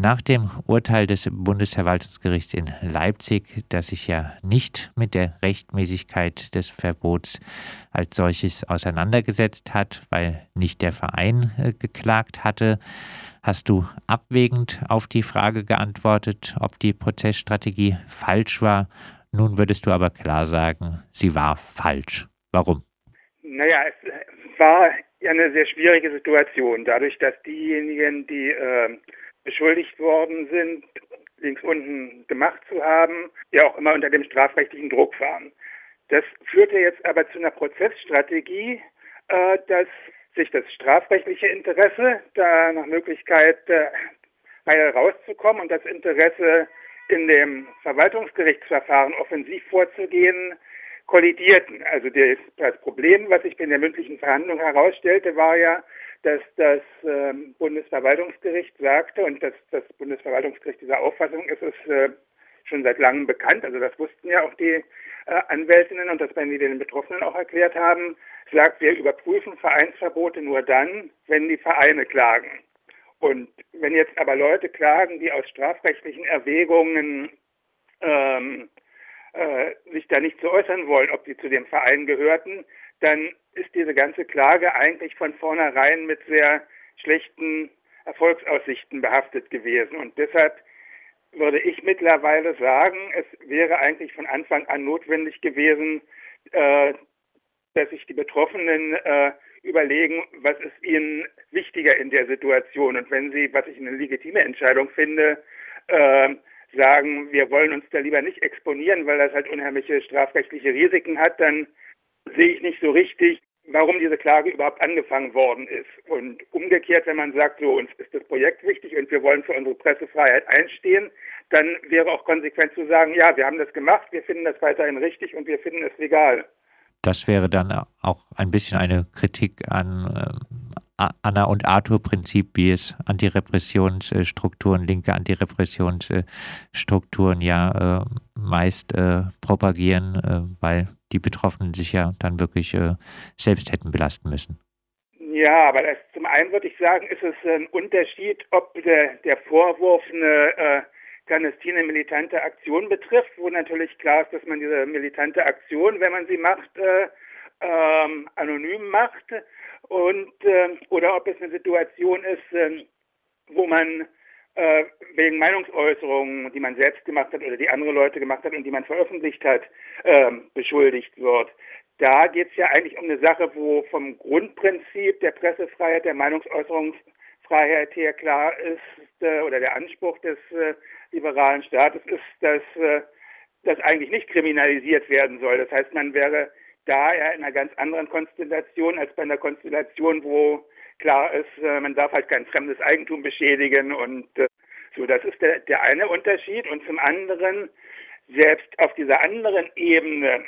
Nach dem Urteil des Bundesverwaltungsgerichts in Leipzig, das sich ja nicht mit der Rechtmäßigkeit des Verbots als solches auseinandergesetzt hat, weil nicht der Verein äh, geklagt hatte, hast du abwägend auf die Frage geantwortet, ob die Prozessstrategie falsch war. Nun würdest du aber klar sagen, sie war falsch. Warum? Naja, es war ja eine sehr schwierige Situation, dadurch, dass diejenigen, die äh, beschuldigt worden sind, links unten gemacht zu haben, ja auch immer unter dem strafrechtlichen Druck waren. Das führte jetzt aber zu einer Prozessstrategie, äh, dass sich das strafrechtliche Interesse, da nach Möglichkeit äh, rauszukommen und das Interesse in dem Verwaltungsgerichtsverfahren offensiv vorzugehen, kollidierten. Also das Problem, was sich in der mündlichen Verhandlung herausstellte, war ja, dass das ähm, Bundesverwaltungsgericht sagte und dass das Bundesverwaltungsgericht dieser Auffassung ist, ist äh, schon seit langem bekannt. Also das wussten ja auch die äh, Anwältinnen und das werden die den Betroffenen auch erklärt haben, sagt, wir überprüfen Vereinsverbote nur dann, wenn die Vereine klagen. Und wenn jetzt aber Leute klagen, die aus strafrechtlichen Erwägungen ähm, äh, sich da nicht zu äußern wollen, ob sie zu dem Verein gehörten, dann ist diese ganze Klage eigentlich von vornherein mit sehr schlechten Erfolgsaussichten behaftet gewesen. Und deshalb würde ich mittlerweile sagen, es wäre eigentlich von Anfang an notwendig gewesen, äh, dass sich die Betroffenen äh, überlegen, was ist ihnen wichtiger in der Situation. Und wenn sie, was ich eine legitime Entscheidung finde, äh, sagen, wir wollen uns da lieber nicht exponieren, weil das halt unheimliche strafrechtliche Risiken hat, dann sehe ich nicht so richtig, warum diese Klage überhaupt angefangen worden ist. Und umgekehrt, wenn man sagt, so uns ist das Projekt wichtig und wir wollen für unsere Pressefreiheit einstehen, dann wäre auch konsequent zu sagen, ja, wir haben das gemacht, wir finden das weiterhin richtig und wir finden es legal. Das wäre dann auch ein bisschen eine Kritik an äh, Anna und Arthur-Prinzip, wie es Antirepressionsstrukturen, linke Antirepressionsstrukturen ja äh, meist äh, propagieren, äh, weil die Betroffenen sich ja dann wirklich äh, selbst hätten belasten müssen. Ja, aber das, zum einen würde ich sagen, ist es ein Unterschied, ob der, der Vorwurf eine äh, clandestine militante Aktion betrifft, wo natürlich klar ist, dass man diese militante Aktion, wenn man sie macht, äh, ähm, anonym macht und äh, oder ob es eine Situation ist, äh, wo man äh, wegen Meinungsäußerungen, die man selbst gemacht hat oder die andere Leute gemacht hat und die man veröffentlicht hat, äh, beschuldigt wird. Da geht es ja eigentlich um eine Sache, wo vom Grundprinzip der Pressefreiheit, der Meinungsäußerungsfreiheit her klar ist, äh, oder der Anspruch des äh, liberalen Staates ist, dass äh, das eigentlich nicht kriminalisiert werden soll. Das heißt, man wäre da ja in einer ganz anderen Konstellation als bei einer Konstellation, wo klar ist, äh, man darf halt kein fremdes Eigentum beschädigen und äh, so, das ist der, der eine Unterschied. Und zum anderen, selbst auf dieser anderen Ebene,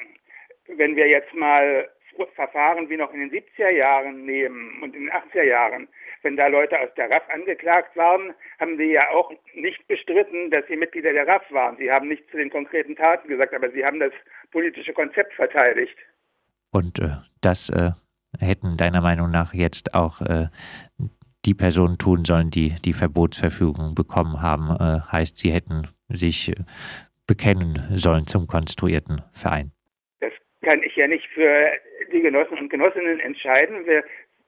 wenn wir jetzt mal Verfahren wie noch in den 70er Jahren nehmen und in den 80er Jahren, wenn da Leute aus der RAF angeklagt waren, haben sie ja auch nicht bestritten, dass sie Mitglieder der RAF waren. Sie haben nichts zu den konkreten Taten gesagt, aber sie haben das politische Konzept verteidigt. Und äh, das äh, hätten deiner Meinung nach jetzt auch äh, die Personen tun sollen, die die Verbotsverfügung bekommen haben. Äh, heißt, sie hätten sich äh, bekennen sollen zum konstruierten Verein. Das kann ich ja nicht für die Genossen und Genossinnen entscheiden. Wir,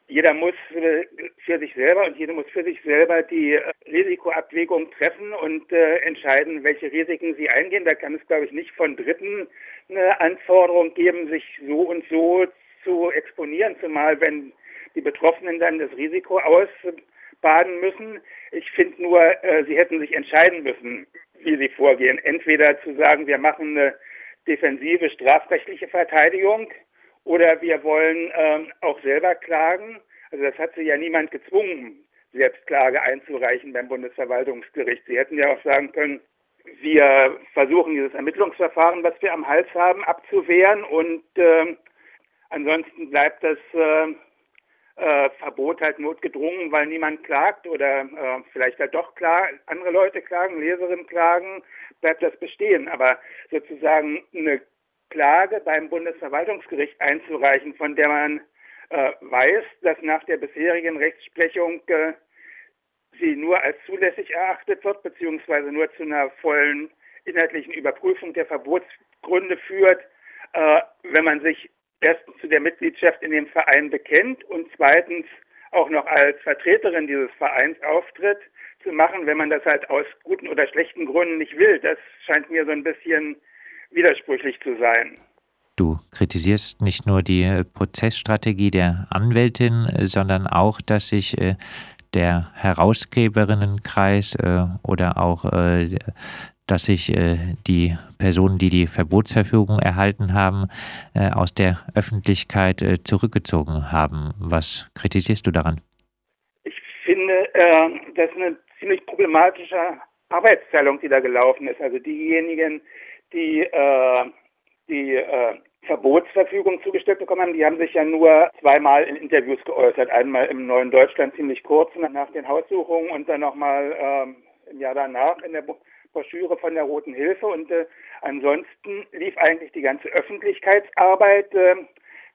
jeder muss für, sich selber und jeder muss für sich selber die äh, Risikoabwägung treffen und äh, entscheiden, welche Risiken sie eingehen. Da kann es, glaube ich, nicht von Dritten eine Anforderung geben, sich so und so zu exponieren, zumal wenn die Betroffenen dann das Risiko ausbaden müssen. Ich finde nur, äh, sie hätten sich entscheiden müssen, wie sie vorgehen. Entweder zu sagen, wir machen eine defensive strafrechtliche Verteidigung oder wir wollen ähm, auch selber klagen. Also das hat sie ja niemand gezwungen, Selbstklage einzureichen beim Bundesverwaltungsgericht. Sie hätten ja auch sagen können, wir versuchen dieses Ermittlungsverfahren, was wir am Hals haben, abzuwehren und äh, ansonsten bleibt das äh, äh, Verbot halt notgedrungen, weil niemand klagt oder äh, vielleicht halt doch klar, andere Leute klagen, Leserinnen klagen, bleibt das bestehen. Aber sozusagen eine Klage beim Bundesverwaltungsgericht einzureichen, von der man äh, weiß, dass nach der bisherigen Rechtsprechung äh, sie nur als zulässig erachtet wird, beziehungsweise nur zu einer vollen inhaltlichen Überprüfung der Verbotsgründe führt, äh, wenn man sich erstens zu der Mitgliedschaft in dem Verein bekennt und zweitens auch noch als Vertreterin dieses Vereins auftritt, zu machen, wenn man das halt aus guten oder schlechten Gründen nicht will. Das scheint mir so ein bisschen widersprüchlich zu sein. Du kritisierst nicht nur die äh, Prozessstrategie der Anwältin, äh, sondern auch, dass sich äh, der Herausgeberinnenkreis oder auch dass sich die Personen, die die Verbotsverfügung erhalten haben, aus der Öffentlichkeit zurückgezogen haben. Was kritisierst du daran? Ich finde, das ist eine ziemlich problematische Arbeitsteilung, die da gelaufen ist. Also diejenigen, die die äh, Verbotsverfügung zugestellt bekommen haben, die haben sich ja nur zweimal in Interviews geäußert. Einmal im Neuen Deutschland ziemlich kurz nach den Haussuchungen und dann nochmal ähm, im Jahr danach in der Broschüre von der Roten Hilfe. Und äh, ansonsten lief eigentlich die ganze Öffentlichkeitsarbeit äh,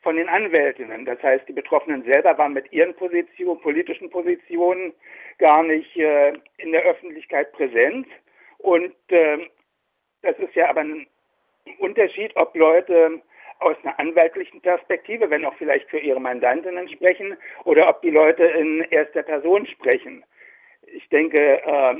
von den Anwältinnen. Das heißt, die Betroffenen selber waren mit ihren Positionen, politischen Positionen gar nicht äh, in der Öffentlichkeit präsent. Und äh, das ist ja aber ein Unterschied, ob Leute aus einer anwaltlichen Perspektive, wenn auch vielleicht für ihre Mandantinnen sprechen, oder ob die Leute in erster Person sprechen. Ich denke, äh,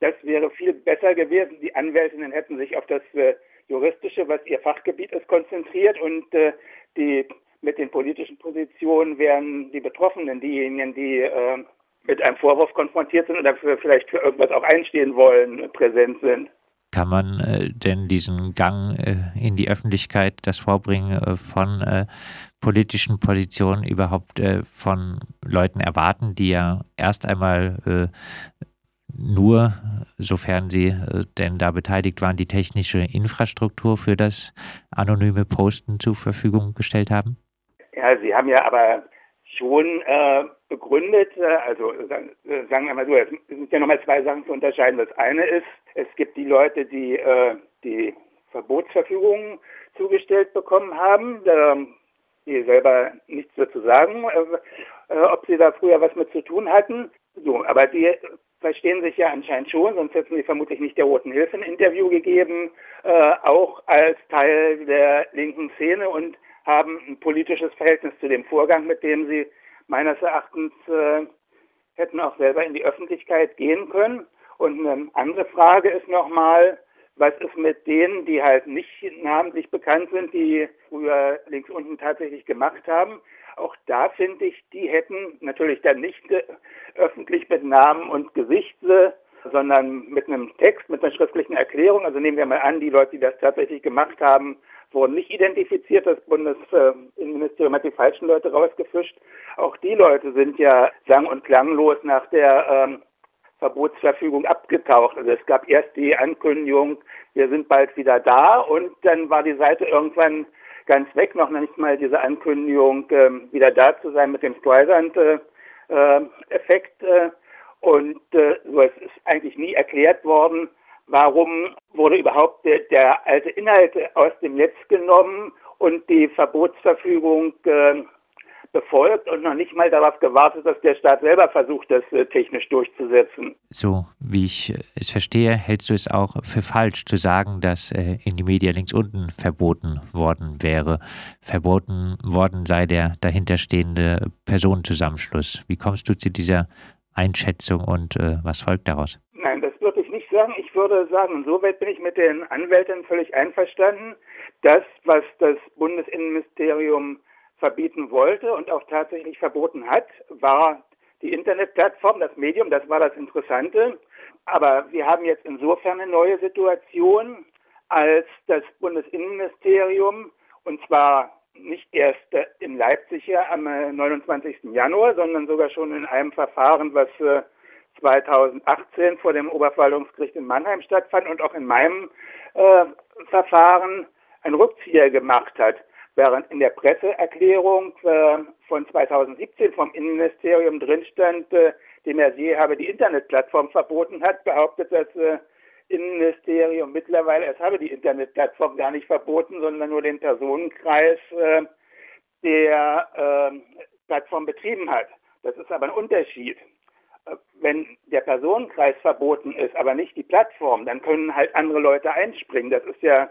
das wäre viel besser gewesen. Die Anwältinnen hätten sich auf das äh, Juristische, was ihr Fachgebiet ist, konzentriert und äh, die mit den politischen Positionen wären die Betroffenen diejenigen, die äh, mit einem Vorwurf konfrontiert sind oder für, vielleicht für irgendwas auch einstehen wollen, präsent sind. Kann man äh, denn diesen Gang äh, in die Öffentlichkeit, das Vorbringen äh, von politischen Positionen überhaupt von Leuten erwarten, die ja erst einmal nur, sofern sie denn da beteiligt waren, die technische Infrastruktur für das anonyme Posten zur Verfügung gestellt haben? Ja, sie haben ja aber schon begründet, also sagen wir mal so, es sind ja nochmal zwei Sachen zu unterscheiden. Das eine ist, es gibt die Leute, die äh, die Verbotsverfügungen zugestellt bekommen haben, die selber nichts dazu sagen, äh, äh, ob sie da früher was mit zu tun hatten. So, aber die verstehen sich ja anscheinend schon, sonst hätten sie vermutlich nicht der Roten Hilfe ein Interview gegeben, äh, auch als Teil der linken Szene und haben ein politisches Verhältnis zu dem Vorgang, mit dem sie meines Erachtens äh, hätten auch selber in die Öffentlichkeit gehen können. Und eine andere Frage ist nochmal, was ist mit denen, die halt nicht namentlich bekannt sind, die früher links unten tatsächlich gemacht haben? Auch da finde ich, die hätten natürlich dann nicht öffentlich mit Namen und Gesicht, sondern mit einem Text, mit einer schriftlichen Erklärung. Also nehmen wir mal an, die Leute, die das tatsächlich gemacht haben, wurden nicht identifiziert. Das Bundesinnenministerium hat die falschen Leute rausgefischt. Auch die Leute sind ja sang- und klanglos nach der ähm, Verbotsverfügung abgetaucht. Also es gab erst die Ankündigung, wir sind bald wieder da und dann war die Seite irgendwann ganz weg, noch nicht mal diese Ankündigung, äh, wieder da zu sein mit dem Streisand-Effekt. Äh, äh, und äh, so es ist eigentlich nie erklärt worden, warum wurde überhaupt der, der alte Inhalt aus dem Netz genommen und die Verbotsverfügung äh, befolgt und noch nicht mal darauf gewartet, dass der Staat selber versucht, das äh, technisch durchzusetzen. So wie ich es verstehe, hältst du es auch für falsch zu sagen, dass äh, in die Media links unten verboten worden wäre. Verboten worden sei der dahinterstehende Personenzusammenschluss. Wie kommst du zu dieser Einschätzung und äh, was folgt daraus? Nein, das würde ich nicht sagen. Ich würde sagen, insoweit bin ich mit den Anwälten völlig einverstanden. Das, was das Bundesinnenministerium verbieten wollte und auch tatsächlich verboten hat, war die Internetplattform, das Medium, das war das Interessante. Aber wir haben jetzt insofern eine neue Situation, als das Bundesinnenministerium, und zwar nicht erst in Leipzig ja am 29. Januar, sondern sogar schon in einem Verfahren, was 2018 vor dem Oberverwaltungsgericht in Mannheim stattfand und auch in meinem äh, Verfahren ein Rückzieher gemacht hat während in der Presseerklärung äh, von 2017 vom Innenministerium drin stand, äh, de Mercier habe die Internetplattform verboten hat, behauptet das äh, Innenministerium mittlerweile, es habe die Internetplattform gar nicht verboten, sondern nur den Personenkreis, äh, der äh, Plattform betrieben hat. Das ist aber ein Unterschied. wenn der Personenkreis verboten ist, aber nicht die Plattform, dann können halt andere Leute einspringen. Das ist ja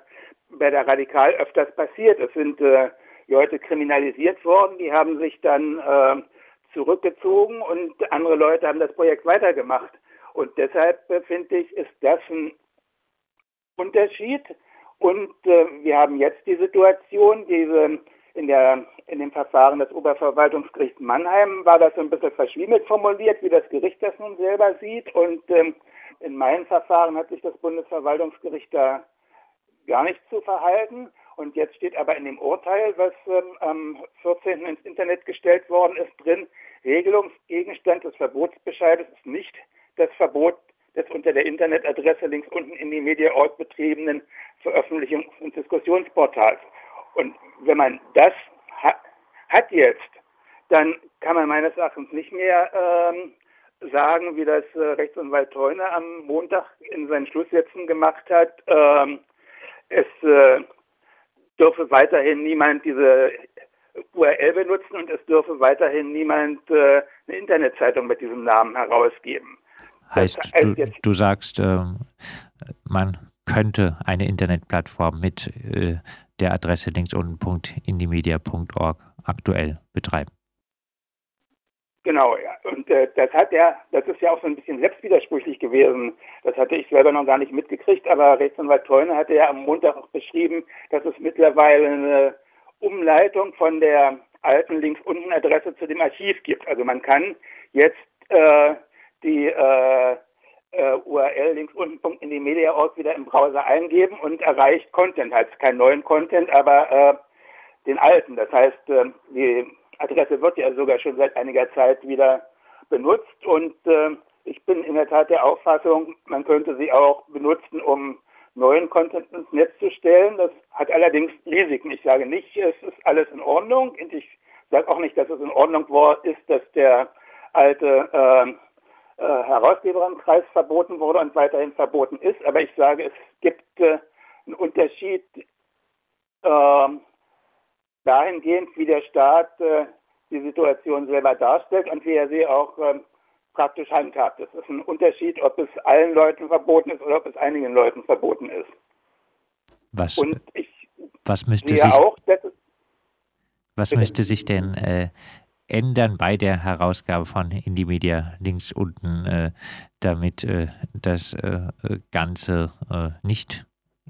bei der Radikal öfters passiert. Es sind äh, Leute kriminalisiert worden, die haben sich dann äh, zurückgezogen und andere Leute haben das Projekt weitergemacht. Und deshalb äh, finde ich, ist das ein Unterschied. Und äh, wir haben jetzt die Situation, diese in, der, in dem Verfahren des Oberverwaltungsgerichts Mannheim war das so ein bisschen verschwiemelt formuliert, wie das Gericht das nun selber sieht. Und ähm, in meinem Verfahren hat sich das Bundesverwaltungsgericht da gar nicht zu verhalten. Und jetzt steht aber in dem Urteil, was ähm, am 14. ins Internet gestellt worden ist, drin, Regelungsgegenstand des Verbotsbescheides ist nicht das Verbot des unter der Internetadresse links unten in die Mediaort betriebenen Veröffentlichungs- und Diskussionsportals. Und wenn man das ha hat jetzt, dann kann man meines Erachtens nicht mehr ähm, sagen, wie das äh, Rechtsanwalt Theuner am Montag in seinen Schlusssätzen gemacht hat. Ähm, es äh, dürfe weiterhin niemand diese URL benutzen und es dürfe weiterhin niemand äh, eine Internetzeitung mit diesem Namen herausgeben. Heißt, du, du sagst, äh, man könnte eine Internetplattform mit äh, der Adresse links unten.indimedia.org aktuell betreiben. Genau, ja. Und äh, das hat ja, das ist ja auch so ein bisschen selbstwidersprüchlich gewesen. Das hatte ich selber noch gar nicht mitgekriegt, aber Rechtsanwalt Teune hatte ja am Montag auch beschrieben, dass es mittlerweile eine Umleitung von der alten links unten Adresse zu dem Archiv gibt. Also man kann jetzt äh, die äh, äh, URL links unten in die Media Org wieder im Browser eingeben und erreicht Content, heißt keinen neuen Content, aber äh, den alten. Das heißt, äh, die Adresse wird ja sogar schon seit einiger Zeit wieder benutzt und äh, ich bin in der Tat der Auffassung, man könnte sie auch benutzen, um neuen Content ins Netz zu stellen. Das hat allerdings Risiken. Ich sage nicht, es ist alles in Ordnung. Und ich sage auch nicht, dass es in Ordnung war, ist, dass der alte äh, äh, Herausgeberenkreis verboten wurde und weiterhin verboten ist. Aber ich sage, es gibt äh, einen Unterschied äh, dahingehend, wie der Staat äh, die Situation selber darstellt und wie er sie auch ähm, praktisch handhabt. Es ist ein Unterschied, ob es allen Leuten verboten ist oder ob es einigen Leuten verboten ist. Was, und ich was müsste sich, auch, was müsste sich denn äh, ändern bei der Herausgabe von Indie Media links unten, äh, damit äh, das äh, Ganze nicht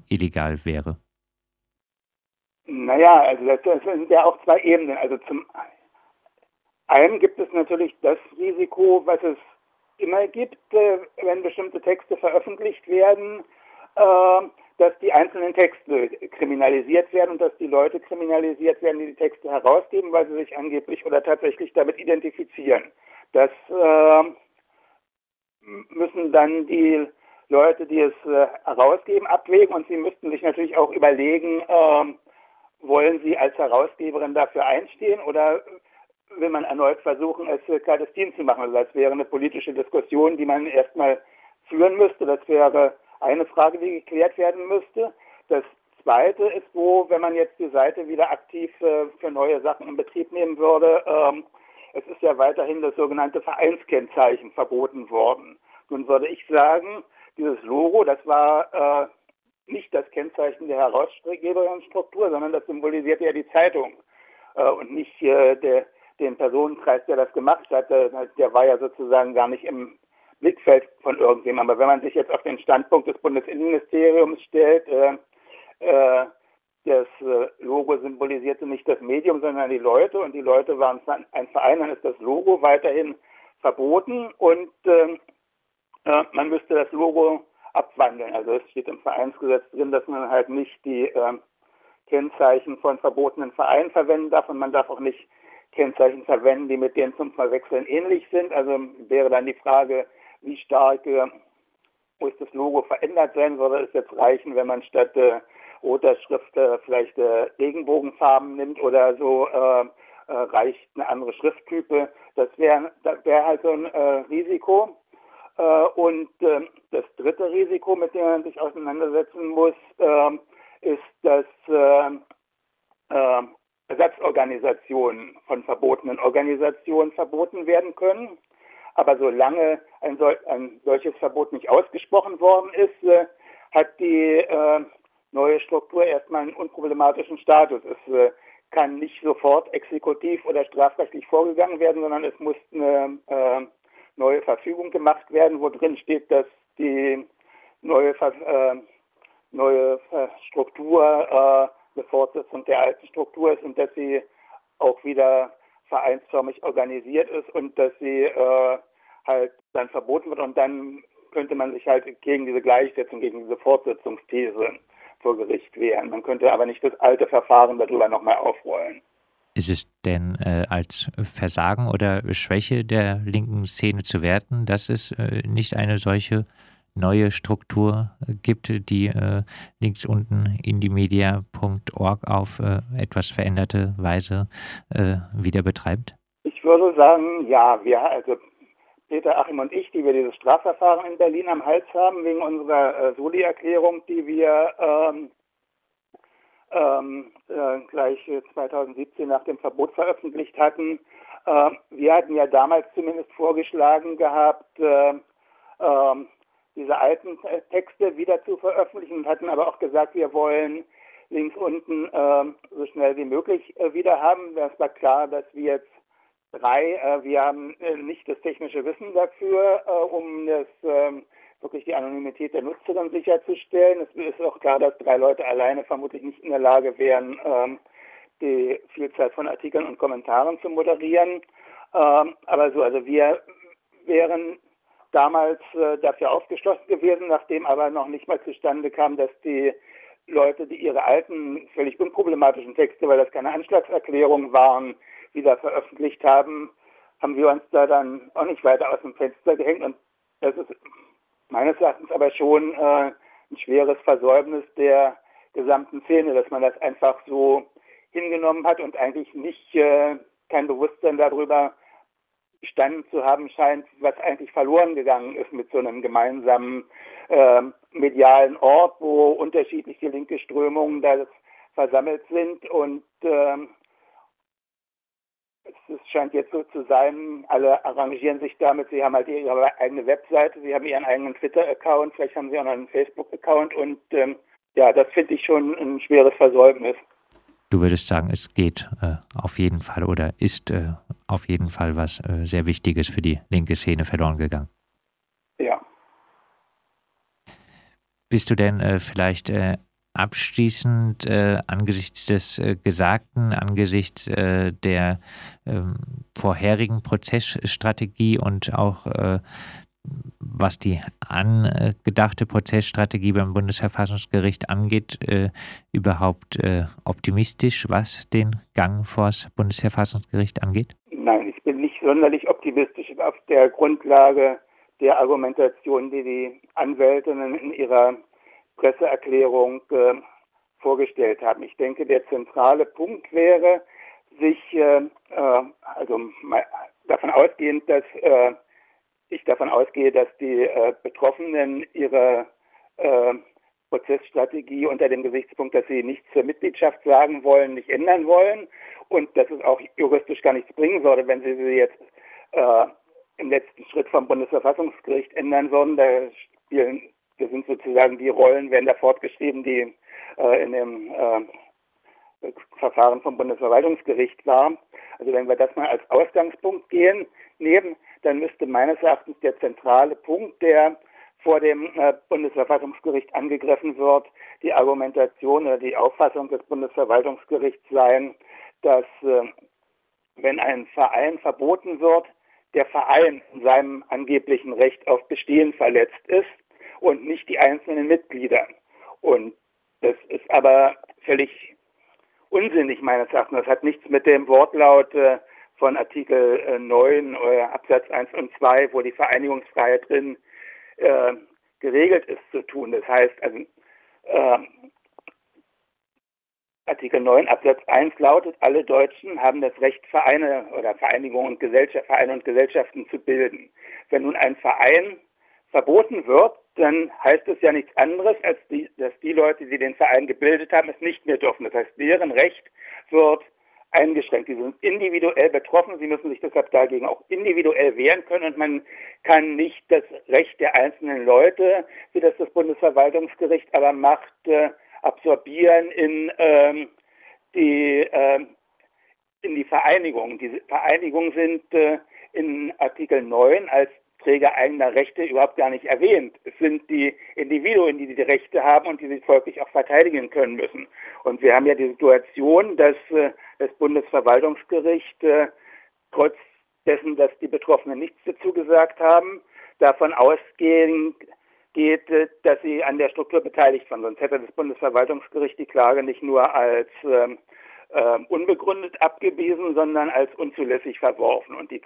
illegal wäre? Naja, also das, das sind ja auch zwei Ebenen. Also zum einen gibt es natürlich das Risiko, was es immer gibt, äh, wenn bestimmte Texte veröffentlicht werden, äh, dass die einzelnen Texte kriminalisiert werden und dass die Leute kriminalisiert werden, die die Texte herausgeben, weil sie sich angeblich oder tatsächlich damit identifizieren. Das äh, müssen dann die Leute, die es herausgeben, abwägen und sie müssten sich natürlich auch überlegen, wollen sie als Herausgeberin dafür einstehen oder will man erneut versuchen, es clandestin zu machen. Also das wäre eine politische Diskussion, die man erstmal führen müsste. Das wäre eine Frage, die geklärt werden müsste. Das zweite ist, wo, wenn man jetzt die Seite wieder aktiv äh, für neue Sachen in Betrieb nehmen würde, ähm, es ist ja weiterhin das sogenannte Vereinskennzeichen verboten worden. Nun würde ich sagen, dieses Logo, das war äh, nicht das Kennzeichen der Herausgeberstruktur, sondern das symbolisierte ja die Zeitung äh, und nicht äh, der, den Personenkreis, der das gemacht hat. Der, der war ja sozusagen gar nicht im Blickfeld von irgendwem. Aber wenn man sich jetzt auf den Standpunkt des Bundesinnenministeriums stellt, äh, äh, das äh, Logo symbolisierte nicht das Medium, sondern die Leute und die Leute waren ein Verein, dann ist das Logo weiterhin verboten und ähm, äh, man müsste das Logo abwandeln. Also es steht im Vereinsgesetz drin, dass man halt nicht die äh, Kennzeichen von verbotenen Vereinen verwenden darf und man darf auch nicht Kennzeichen verwenden, die mit denen zum Verwechseln ähnlich sind. Also wäre dann die Frage, wie stark äh, muss das Logo verändert sein? Würde es jetzt reichen, wenn man statt äh, roter Schrift äh, vielleicht äh, Regenbogenfarben nimmt oder so? Äh, äh, reicht eine andere Schrifttype? Das wäre wär halt so ein äh, Risiko. Äh, und äh, das dritte Risiko, mit dem man sich auseinandersetzen muss, äh, ist, dass äh, äh, Ersatzorganisationen von verbotenen Organisationen verboten werden können. Aber solange ein, sol ein solches Verbot nicht ausgesprochen worden ist, äh, hat die neue Struktur erstmal einen unproblematischen Status. Es äh, kann nicht sofort exekutiv oder strafrechtlich vorgegangen werden, sondern es muss eine neue Verfügung gemacht werden, wo drin steht, dass die neue, äh, neue Struktur äh, eine Fortsetzung der alten Struktur ist und dass sie auch wieder vereinsförmig organisiert ist und dass sie äh, halt dann verboten wird und dann könnte man sich halt gegen diese Gleichsetzung, gegen diese Fortsetzungsthese vor Gericht wehren. Man könnte aber nicht das alte Verfahren darüber nochmal aufrollen. Ist es denn äh, als Versagen oder Schwäche der linken Szene zu werten, dass es äh, nicht eine solche neue Struktur gibt, die äh, links unten indimedia.org auf äh, etwas veränderte Weise äh, wieder betreibt? Ich würde sagen, ja, wir, also Peter Achim und ich, die wir dieses Strafverfahren in Berlin am Hals haben, wegen unserer äh, Soli-Erklärung, die wir ähm, ähm, äh, gleich 2017 nach dem Verbot veröffentlicht hatten. Äh, wir hatten ja damals zumindest vorgeschlagen gehabt, äh, ähm, diese alten Texte wieder zu veröffentlichen und hatten aber auch gesagt, wir wollen links unten äh, so schnell wie möglich äh, wieder haben. Es war klar, dass wir jetzt Drei, äh, wir haben äh, nicht das technische Wissen dafür, äh, um das ähm, wirklich die Anonymität der Nutzerin sicherzustellen. Es ist auch klar, dass drei Leute alleine vermutlich nicht in der Lage wären, ähm, die Vielzahl von Artikeln und Kommentaren zu moderieren. Ähm, aber so, also wir wären damals äh, dafür aufgeschlossen gewesen, nachdem aber noch nicht mal zustande kam, dass die Leute, die ihre alten, völlig unproblematischen Texte, weil das keine Anschlagserklärungen waren, wieder veröffentlicht haben, haben wir uns da dann auch nicht weiter aus dem Fenster gehängt. Und das ist meines Erachtens aber schon äh, ein schweres Versäumnis der gesamten Szene, dass man das einfach so hingenommen hat und eigentlich nicht äh, kein Bewusstsein darüber bestanden zu haben scheint, was eigentlich verloren gegangen ist mit so einem gemeinsamen äh, medialen Ort, wo unterschiedliche linke Strömungen da versammelt sind. Und ähm, es scheint jetzt so zu sein, alle arrangieren sich damit, sie haben halt ihre eigene Webseite, sie haben ihren eigenen Twitter-Account, vielleicht haben sie auch noch einen Facebook-Account und ähm, ja, das finde ich schon ein schweres Versäumnis. Du würdest sagen, es geht äh, auf jeden Fall oder ist äh, auf jeden Fall was äh, sehr Wichtiges für die linke Szene verloren gegangen. Ja. Bist du denn äh, vielleicht äh, abschließend äh, angesichts des äh, Gesagten, angesichts äh, der ähm, vorherigen Prozessstrategie und auch äh, was die angedachte Prozessstrategie beim Bundesverfassungsgericht angeht, äh, überhaupt äh, optimistisch, was den Gang vors Bundesverfassungsgericht angeht? Nein, ich bin nicht sonderlich optimistisch auf der Grundlage der Argumentation, die die Anwältinnen in ihrer Presseerklärung äh, vorgestellt haben. Ich denke, der zentrale Punkt wäre, sich äh, äh also davon ausgehend, dass äh, ich davon ausgehe, dass die äh, Betroffenen ihre äh, Prozessstrategie unter dem Gesichtspunkt, dass sie nichts zur Mitgliedschaft sagen wollen, nicht ändern wollen und dass es auch juristisch gar nichts bringen würde, wenn sie sie jetzt äh, im letzten Schritt vom Bundesverfassungsgericht ändern würden. Da spielen wir sind sozusagen die Rollen werden da fortgeschrieben, die äh, in dem äh, Verfahren vom Bundesverwaltungsgericht war. Also wenn wir das mal als Ausgangspunkt gehen, nehmen, dann müsste meines Erachtens der zentrale Punkt, der vor dem äh, Bundesverfassungsgericht angegriffen wird, die Argumentation oder die Auffassung des Bundesverwaltungsgerichts sein, dass äh, wenn ein Verein verboten wird, der Verein in seinem angeblichen Recht auf Bestehen verletzt ist und nicht die einzelnen Mitglieder. Und das ist aber völlig unsinnig meines Erachtens. Das hat nichts mit dem Wortlaut äh, von Artikel 9 äh, Absatz 1 und 2, wo die Vereinigungsfreiheit drin äh, geregelt ist, zu tun. Das heißt, also, äh, Artikel 9 Absatz 1 lautet, alle Deutschen haben das Recht, Vereine oder Vereinigungen und Gesellschaft, Vereine und Gesellschaften zu bilden. Wenn nun ein Verein verboten wird, dann heißt es ja nichts anderes, als die, dass die Leute, die den Verein gebildet haben, es nicht mehr dürfen. Das heißt, deren Recht wird eingeschränkt. Sie sind individuell betroffen, sie müssen sich deshalb dagegen auch individuell wehren können und man kann nicht das Recht der einzelnen Leute, wie das das Bundesverwaltungsgericht aber macht, äh, absorbieren in ähm, die äh, in die Vereinigung. Diese Vereinigungen sind äh, in Artikel 9 als Träger eigener Rechte überhaupt gar nicht erwähnt. Es sind die Individuen, die die Rechte haben und die sie folglich auch verteidigen können müssen. Und wir haben ja die Situation, dass äh, das Bundesverwaltungsgericht äh, trotz dessen, dass die Betroffenen nichts dazu gesagt haben, davon ausgehen geht, äh, dass sie an der Struktur beteiligt waren. Sonst hätte das Bundesverwaltungsgericht die Klage nicht nur als ähm, äh, unbegründet abgewiesen, sondern als unzulässig verworfen. Und die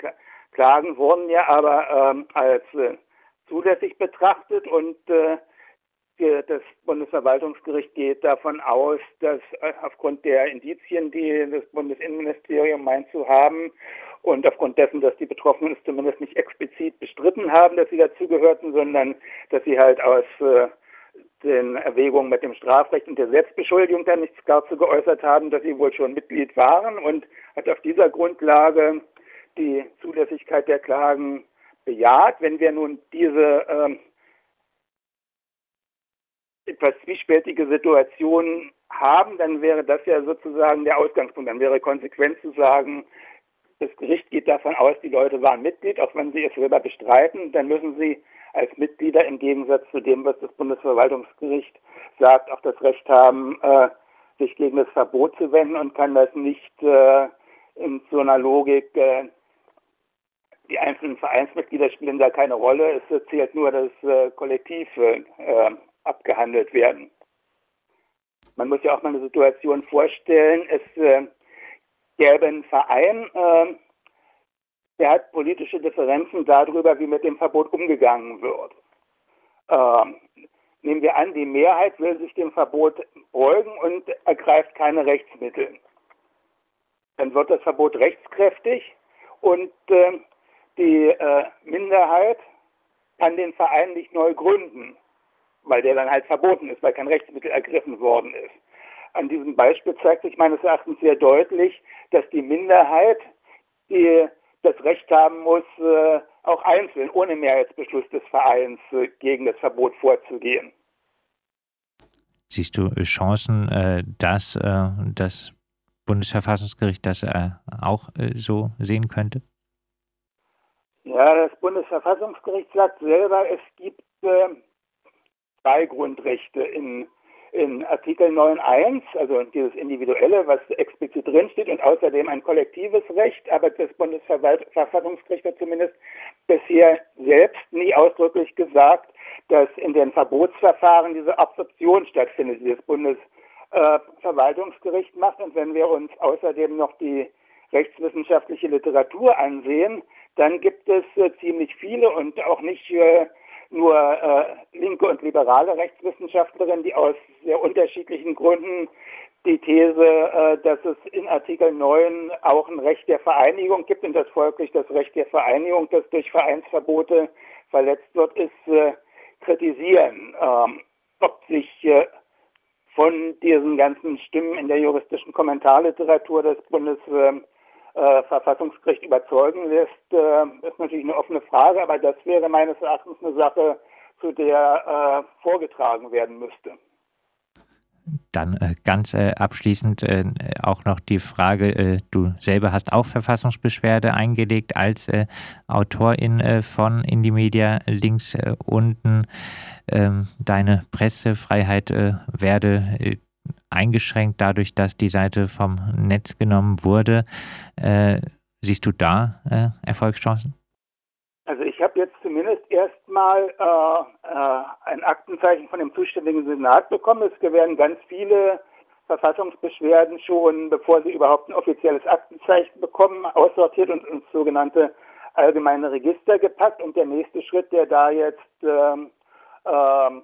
Klagen wurden ja aber ähm, als äh, zulässig betrachtet und äh, das Bundesverwaltungsgericht geht davon aus, dass äh, aufgrund der Indizien, die das Bundesinnenministerium meint zu haben und aufgrund dessen, dass die Betroffenen es zumindest nicht explizit bestritten haben, dass sie dazugehörten, sondern dass sie halt aus äh, den Erwägungen mit dem Strafrecht und der Selbstbeschuldigung dann nichts gar zu geäußert haben, dass sie wohl schon Mitglied waren und hat auf dieser Grundlage die Zulässigkeit der Klagen bejaht. Wenn wir nun diese ähm, etwas zwiespältige Situation haben, dann wäre das ja sozusagen der Ausgangspunkt. Dann wäre konsequent zu sagen, das Gericht geht davon aus, die Leute waren Mitglied, auch wenn sie es selber bestreiten, dann müssen sie als Mitglieder im Gegensatz zu dem, was das Bundesverwaltungsgericht sagt, auch das Recht haben, äh, sich gegen das Verbot zu wenden und kann das nicht äh, in so einer Logik, äh, die einzelnen Vereinsmitglieder spielen da keine Rolle, es zählt nur das äh, Kollektiv äh, abgehandelt werden. Man muss ja auch mal eine Situation vorstellen, es äh, gäbe einen Verein, äh, der hat politische Differenzen darüber, wie mit dem Verbot umgegangen wird. Ähm, nehmen wir an, die Mehrheit will sich dem Verbot beugen und ergreift keine Rechtsmittel. Dann wird das Verbot rechtskräftig und äh, die äh, Minderheit kann den Verein nicht neu gründen, weil der dann halt verboten ist, weil kein Rechtsmittel ergriffen worden ist. An diesem Beispiel zeigt sich meines Erachtens sehr deutlich, dass die Minderheit die das Recht haben muss, äh, auch einzeln ohne Mehrheitsbeschluss des Vereins äh, gegen das Verbot vorzugehen. Siehst du Chancen, äh, dass das Bundesverfassungsgericht das auch so sehen könnte? Ja, das Bundesverfassungsgericht sagt selber, es gibt zwei Grundrechte in in Artikel 9.1, also dieses Individuelle, was explizit drinsteht, und außerdem ein kollektives Recht, aber das Bundesverfassungsgericht hat zumindest bisher selbst nie ausdrücklich gesagt, dass in den Verbotsverfahren diese Absorption stattfindet, die das Bundesverwaltungsgericht macht. Und wenn wir uns außerdem noch die rechtswissenschaftliche Literatur ansehen, dann gibt es äh, ziemlich viele und auch nicht äh, nur äh, linke und liberale Rechtswissenschaftlerinnen, die aus sehr unterschiedlichen Gründen die These, äh, dass es in Artikel 9 auch ein Recht der Vereinigung gibt und dass folglich das Recht der Vereinigung, das durch Vereinsverbote verletzt wird, ist, äh, kritisieren. Ähm, ob sich äh, von diesen ganzen Stimmen in der juristischen Kommentarliteratur des Bundes äh, Verfassungsgericht überzeugen lässt, äh, ist natürlich eine offene Frage, aber das wäre meines Erachtens eine Sache, zu der äh, vorgetragen werden müsste. Dann äh, ganz äh, abschließend äh, auch noch die Frage, du selber hast auch Verfassungsbeschwerde eingelegt als Autorin von Indie Media links unten. Ähm, deine Pressefreiheit werde eingeschränkt dadurch, dass die Seite vom Netz genommen wurde. Äh, siehst du da äh, Erfolgschancen? Also ich habe jetzt zumindest erstmal äh, äh, ein Aktenzeichen von dem zuständigen Senat bekommen. Es werden ganz viele Verfassungsbeschwerden schon, bevor sie überhaupt ein offizielles Aktenzeichen bekommen, aussortiert und ins sogenannte allgemeine Register gepackt. Und der nächste Schritt, der da jetzt ähm, ähm,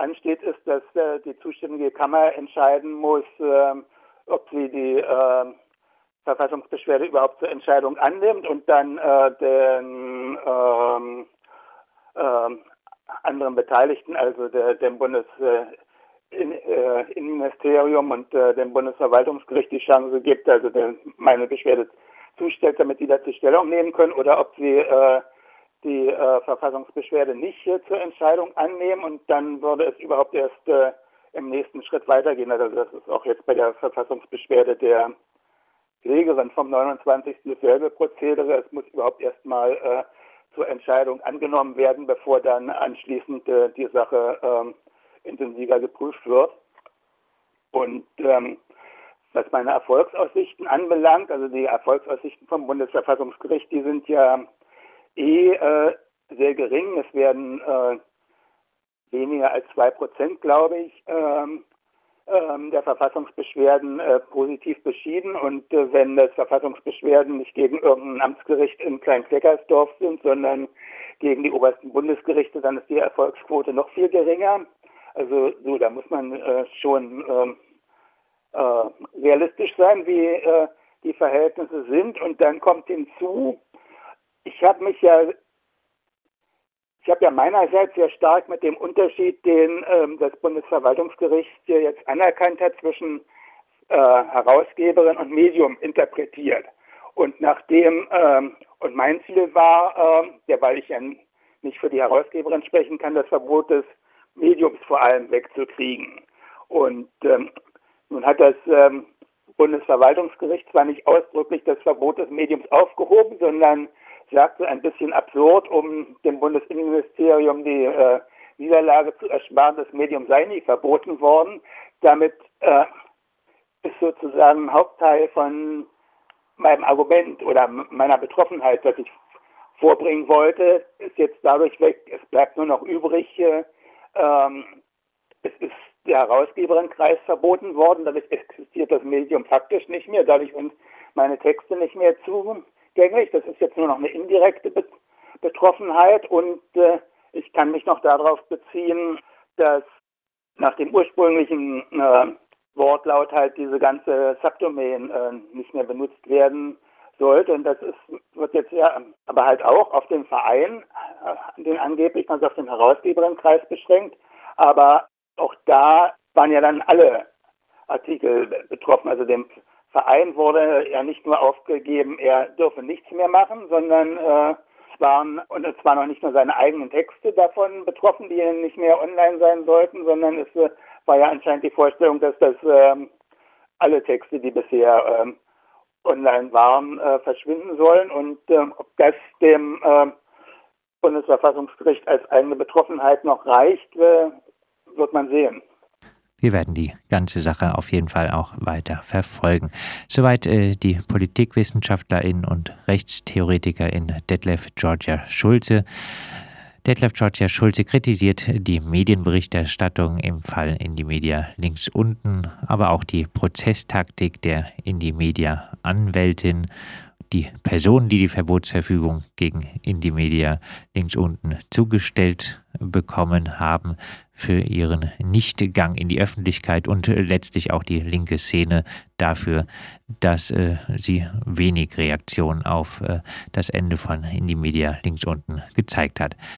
ansteht, ist, dass äh, die zuständige Kammer entscheiden muss, äh, ob sie die äh, Verfassungsbeschwerde überhaupt zur Entscheidung annimmt und dann äh, den ähm, ähm, anderen Beteiligten, also der, dem Bundes Innenministerium und äh, dem Bundesverwaltungsgericht die Chance gibt, also den, meine Beschwerde zustellt, damit die dazu Stellung nehmen können, oder ob sie äh, die äh, Verfassungsbeschwerde nicht äh, zur Entscheidung annehmen und dann würde es überhaupt erst äh, im nächsten Schritt weitergehen. Also das ist auch jetzt bei der Verfassungsbeschwerde der Klägerin vom 29. dasselbe Prozedere. Es muss überhaupt erstmal äh, zur Entscheidung angenommen werden, bevor dann anschließend äh, die Sache ähm, intensiver geprüft wird. Und ähm, was meine Erfolgsaussichten anbelangt, also die Erfolgsaussichten vom Bundesverfassungsgericht, die sind ja eh äh, sehr gering. Es werden äh, weniger als zwei Prozent, glaube ich, ähm, ähm, der Verfassungsbeschwerden äh, positiv beschieden. Und äh, wenn das Verfassungsbeschwerden nicht gegen irgendein Amtsgericht in Klein-Kleckersdorf sind, sondern gegen die obersten Bundesgerichte, dann ist die Erfolgsquote noch viel geringer. Also so, da muss man äh, schon ähm, äh, realistisch sein, wie äh, die Verhältnisse sind. Und dann kommt hinzu, ich habe mich ja ich habe ja meinerseits sehr stark mit dem Unterschied, den ähm, das Bundesverwaltungsgericht jetzt anerkannt hat, zwischen äh, Herausgeberin und Medium interpretiert. Und nachdem, ähm, und mein Ziel war, äh, ja, weil ich ja nicht für die Herausgeberin sprechen kann, das Verbot des Mediums vor allem wegzukriegen. Und ähm, nun hat das ähm, Bundesverwaltungsgericht zwar nicht ausdrücklich das Verbot des Mediums aufgehoben, sondern sagte, ein bisschen absurd, um dem Bundesinnenministerium die äh, Niederlage zu ersparen. Das Medium sei nie verboten worden. Damit äh, ist sozusagen ein Hauptteil von meinem Argument oder meiner Betroffenheit, was ich vorbringen wollte, ist jetzt dadurch weg. Es bleibt nur noch übrig, äh, ähm, es ist der Herausgeberinnenkreis verboten worden. Dadurch existiert das Medium faktisch nicht mehr. Dadurch sind meine Texte nicht mehr zu gängig. Das ist jetzt nur noch eine indirekte Betroffenheit und äh, ich kann mich noch darauf beziehen, dass nach dem ursprünglichen äh, Wortlaut halt diese ganze Subdomain äh, nicht mehr benutzt werden sollte. Und das ist, wird jetzt ja aber halt auch auf den Verein, äh, den angeblich also auf den Herausgeberinnenkreis beschränkt. Aber auch da waren ja dann alle Artikel betroffen, also dem Verein wurde ja nicht nur aufgegeben, er dürfe nichts mehr machen, sondern äh, es waren, und es waren auch nicht nur seine eigenen Texte davon betroffen, die nicht mehr online sein sollten, sondern es äh, war ja anscheinend die Vorstellung, dass das äh, alle Texte, die bisher äh, online waren, äh, verschwinden sollen. Und äh, ob das dem äh, Bundesverfassungsgericht als eigene Betroffenheit noch reicht, äh, wird man sehen. Wir werden die ganze Sache auf jeden Fall auch weiter verfolgen. Soweit äh, die Politikwissenschaftlerin und Rechtstheoretikerin Detlef Georgia Schulze. Detlef Georgia Schulze kritisiert die Medienberichterstattung im Fall Indie Media links unten, aber auch die Prozesstaktik der Indie Media Anwältin die Personen, die die Verbotsverfügung gegen Indie Media links unten zugestellt bekommen haben, für ihren Nichtgang in die Öffentlichkeit und letztlich auch die linke Szene dafür, dass äh, sie wenig Reaktion auf äh, das Ende von Indie Media links unten gezeigt hat.